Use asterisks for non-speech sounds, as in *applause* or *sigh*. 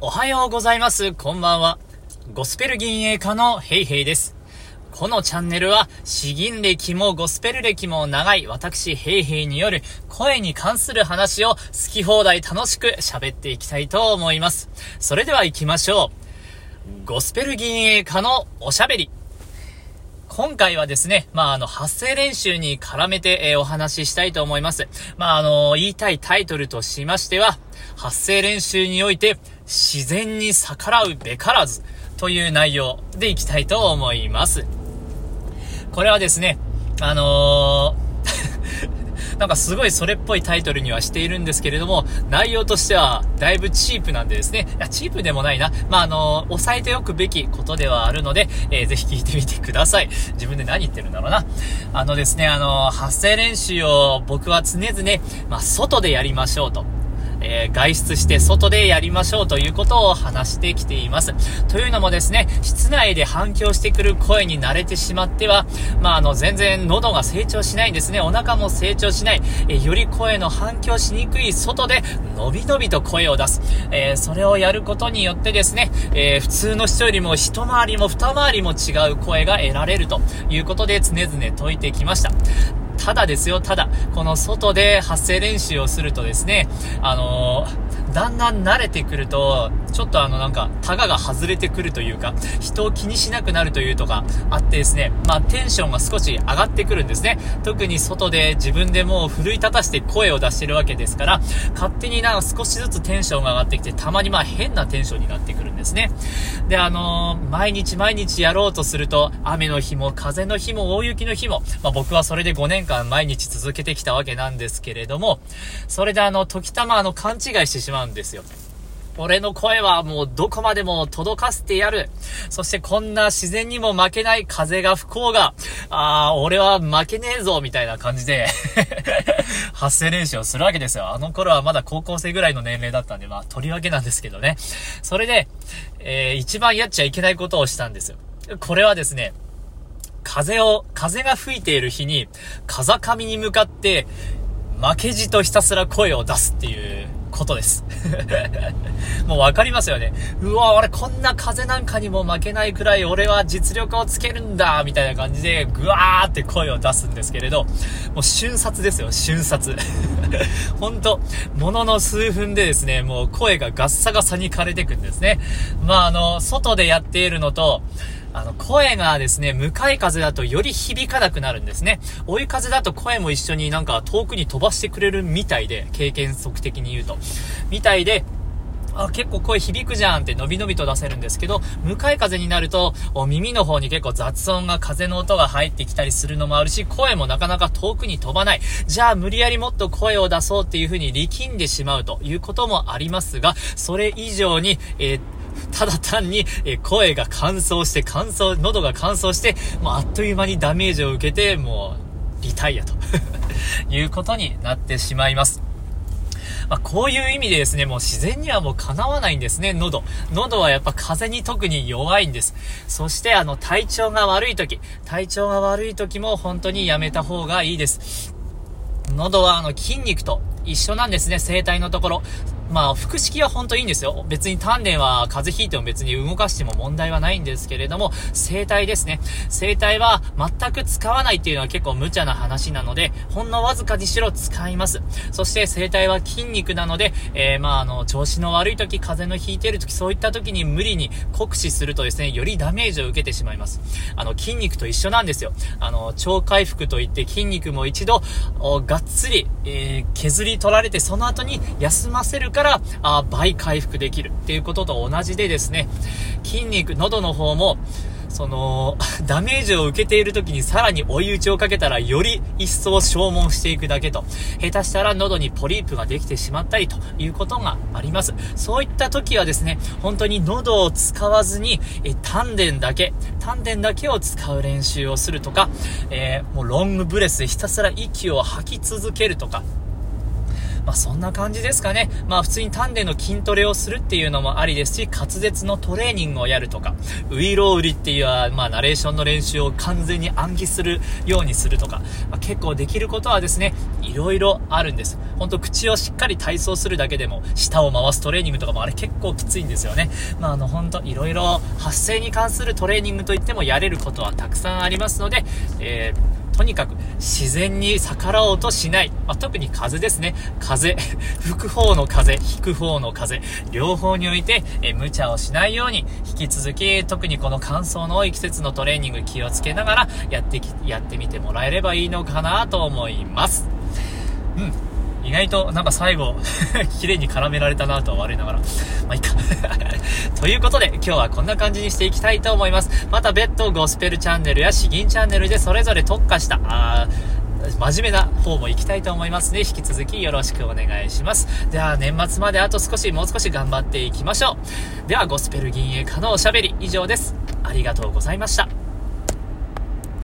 おはようございます。こんばんは。ゴスペル銀営家のヘイヘイです。このチャンネルは、詩吟歴もゴスペル歴も長い私ヘイヘイによる声に関する話を好き放題楽しく喋っていきたいと思います。それでは行きましょう。ゴスペル銀営家のおしゃべり。今回はですね、まあ、あの、発声練習に絡めて、えーお話ししたいと思います。まあ、あの言いたいタイトルとしましては、発声練習において、自然に逆らうべからず、という内容でいきたいと思います。これはですね、あのー *laughs* なんかすごいそれっぽいタイトルにはしているんですけれども、内容としてはだいぶチープなんでですね、いや、チープでもないな。まあ、あのー、抑えておくべきことではあるので、えーぜひ聞いてみてください。自分で何言ってるんだろうな。あのですね、あのー発声練習を僕は常々、まあ、外でやりましょうと。えー外出して外でやりましょうということを話してきています。というのもですね、室内で反響してくる声に慣れてしまっては、まあ、あの、全然喉が成長しないんですね。お腹も成長しない。えーより声の反響しにくい外で、のびのびと声を出す。えーそれをやることによってですね、え普通の人よりも一回りも二回りも違う声が得られるということで常々説いてきました。ただですよ、ただ、この外で発声練習をするとですね、あのーだんだん慣れてくると、ちょっとあのなんか、タガが外れてくるというか、人を気にしなくなるというとかあってですね、まあテンションが少し上がってくるんですね。特に外で自分でもう奮い立たして声を出してるわけですから、勝手になんか少しずつテンションが上がってきて、たまにまあ変なテンションになってくるんですね。で、あのー毎日毎日やろうとすると、雨の日も風の日も大雪の日も、まあ僕はそれで5年間毎日続けてきたわけなんですけれども、それであの、時たまあの、勘違いしてしまうんですよ。俺の声はもうどこまでも届かせてやる。そしてこんな自然にも負けない風が吹こうが、ああ、俺は負けねえぞ、みたいな感じで、*laughs* 発声練習をするわけですよ。あの頃はまだ高校生ぐらいの年齢だったんで、まあ、とりわけなんですけどね。それで、えー一番やっちゃいけないことをしたんですよ。これはですね、風を、風が吹いている日に、風上に向かって、負けじとひたすら声を出すっていうことです。*laughs* もうわかりますよね。うわ、俺こんな風なんかにも負けないくらい俺は実力をつけるんだみたいな感じで、ぐわーって声を出すんですけれど、もう瞬殺ですよ、瞬殺。ほんと、ものの数分でですね、もう声がガッサガサに枯れてくんですね。まあ、あの、外でやっているのと、あの、声がですね、向かい風だとより響かなくなるんですね。追い風だと声も一緒になんか遠くに飛ばしてくれるみたいで、経験則的に言うと。みたいで、あ、結構声響くじゃんって伸び伸びと出せるんですけど、向かい風になると、耳の方に結構雑音が風の音が入ってきたりするのもあるし、声もなかなか遠くに飛ばない。じゃあ無理やりもっと声を出そうっていう風に力んでしまうということもありますが、それ以上に、えーただ単に、え声が乾燥して、乾燥、喉が乾燥して、もうあっという間にダメージを受けて、もう、リタイアと *laughs* いうことになってしまいます。まあ、こういう意味でですね、もう自然にはもうかなわないんですね、喉。喉はやっぱ風に特に弱いんです。そしてあの体調が悪い時、体調が悪い時も本当にやめた方がいいです。喉はあの筋肉と一緒なんですね、声帯のところ。まあ、腹式は本当いいんですよ。別に丹田は風邪ひいても別に動かしても問題はないんですけれども、声帯ですね。声帯は全く使わないっていうのは結構無茶な話なので、ほんのわずかにしろ使います。そして声帯は筋肉なので、えー、まあ、あの、調子の悪い時、風邪のひいてる時、そういった時に無理に酷使するとですね、よりダメージを受けてしまいます。あの、筋肉と一緒なんですよ。あの、超回復といって筋肉も一度、がっつり、えー削り取られて、その後に休ませるから、あ倍回復できるっていうことと同じでですね、筋肉、喉の方も、その、*laughs* ダメージを受けている時にさらに追い打ちをかけたらより一層消耗していくだけと。下手したら喉にポリープができてしまったりということがあります。そういった時はですね、本当に喉を使わずに、え丹田だけ、丹田だけを使う練習をするとか、えーもうロングブレスでひたすら息を吐き続けるとか、まあそんな感じですかね。まあ普通に丹田の筋トレをするっていうのもありですし、滑舌のトレーニングをやるとか、ウイロウリっていう、まあナレーションの練習を完全に暗記するようにするとか、まあ、結構できることはですね、いろいろあるんです。ほんと口をしっかり体操するだけでも、舌を回すトレーニングとかもあれ結構きついんですよね。まあ、あの、ほんといろいろ発声に関するトレーニングといってもやれることはたくさんありますので、えーとにかく自然に逆らおうとしない。まあ、特に風ですね。風。*laughs* 吹く方の風、引く方の風。両方において、え無茶をしないように、引き続き、特にこの乾燥の多い季節のトレーニング気をつけながら、やってき、やってみてもらえればいいのかなと思います。うん。意外となんか最後 *laughs* 綺麗に絡められたなとは悪いながら。まあ、いいか *laughs* ということで、今日はこんな感じにしていきたいと思います。また別途ゴスペルチャンネルや詩吟チャンネルでそれぞれ特化した、あ真面目な方も行きたいと思いますので、引き続きよろしくお願いします。では、年末まであと少し、もう少し頑張っていきましょう。では、ゴスペル銀営家のおしゃべり以上です。ありがとうございました。